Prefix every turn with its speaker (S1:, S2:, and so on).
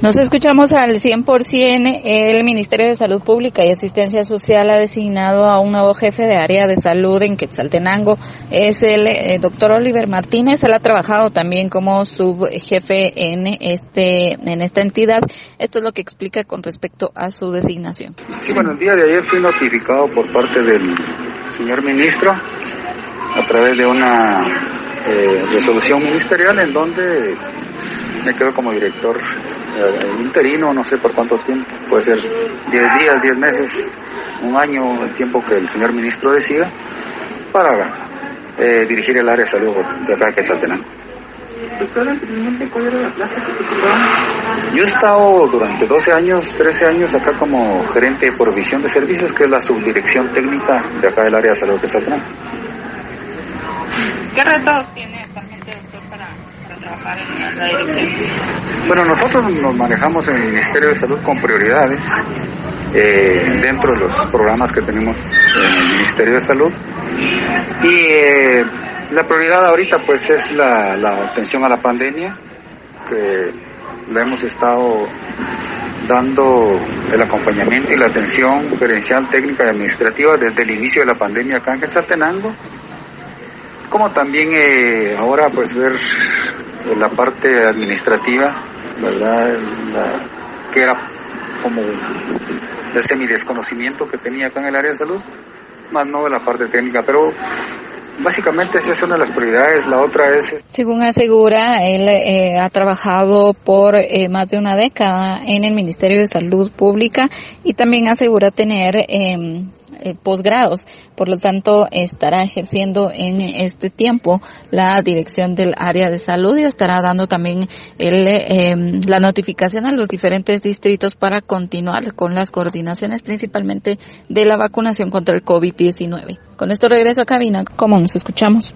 S1: Nos escuchamos al 100%. El Ministerio de Salud Pública y Asistencia Social ha designado a un nuevo jefe de área de salud en Quetzaltenango. Es el eh, doctor Oliver Martínez. Él ha trabajado también como subjefe en este en esta entidad. Esto es lo que explica con respecto a su designación.
S2: Sí, bueno, el día de ayer fui notificado por parte del señor ministro a través de una eh, resolución ministerial en donde me quedo como director interino, no sé por cuánto tiempo, puede ser 10 días, 10 meses, un año, el tiempo que el señor ministro decida, para eh, dirigir el área de salud de acá que Saltenango.
S3: Doctor, anteriormente, ¿cuál era la plaza que
S2: Yo he estado durante 12 años, 13 años acá como gerente de provisión de servicios, que es la subdirección técnica de acá del área de salud de Saltenango.
S3: ¿Qué retos tiene para la?
S2: Bueno, nosotros nos manejamos en el Ministerio de Salud con prioridades eh, dentro de los programas que tenemos en el Ministerio de Salud. Y eh, la prioridad ahorita pues es la, la atención a la pandemia, que le hemos estado dando el acompañamiento y la atención gerencial, técnica y administrativa desde el inicio de la pandemia acá en Quetzaltenango, como también eh, ahora pues ver la parte administrativa, ¿verdad? La, que era como de semi desconocimiento que tenía acá en el área de salud, más no de la parte técnica, pero básicamente esa es una de las prioridades, la otra es...
S1: Según asegura, él eh, ha trabajado por eh, más de una década en el Ministerio de Salud Pública y también asegura tener eh, eh, posgrados. Por lo tanto, estará ejerciendo en este tiempo la dirección del área de salud y estará dando también el, eh, la notificación a los diferentes distritos para continuar con las coordinaciones principalmente de la vacunación contra el COVID-19. Con esto regreso a cabina, como nos escuchamos.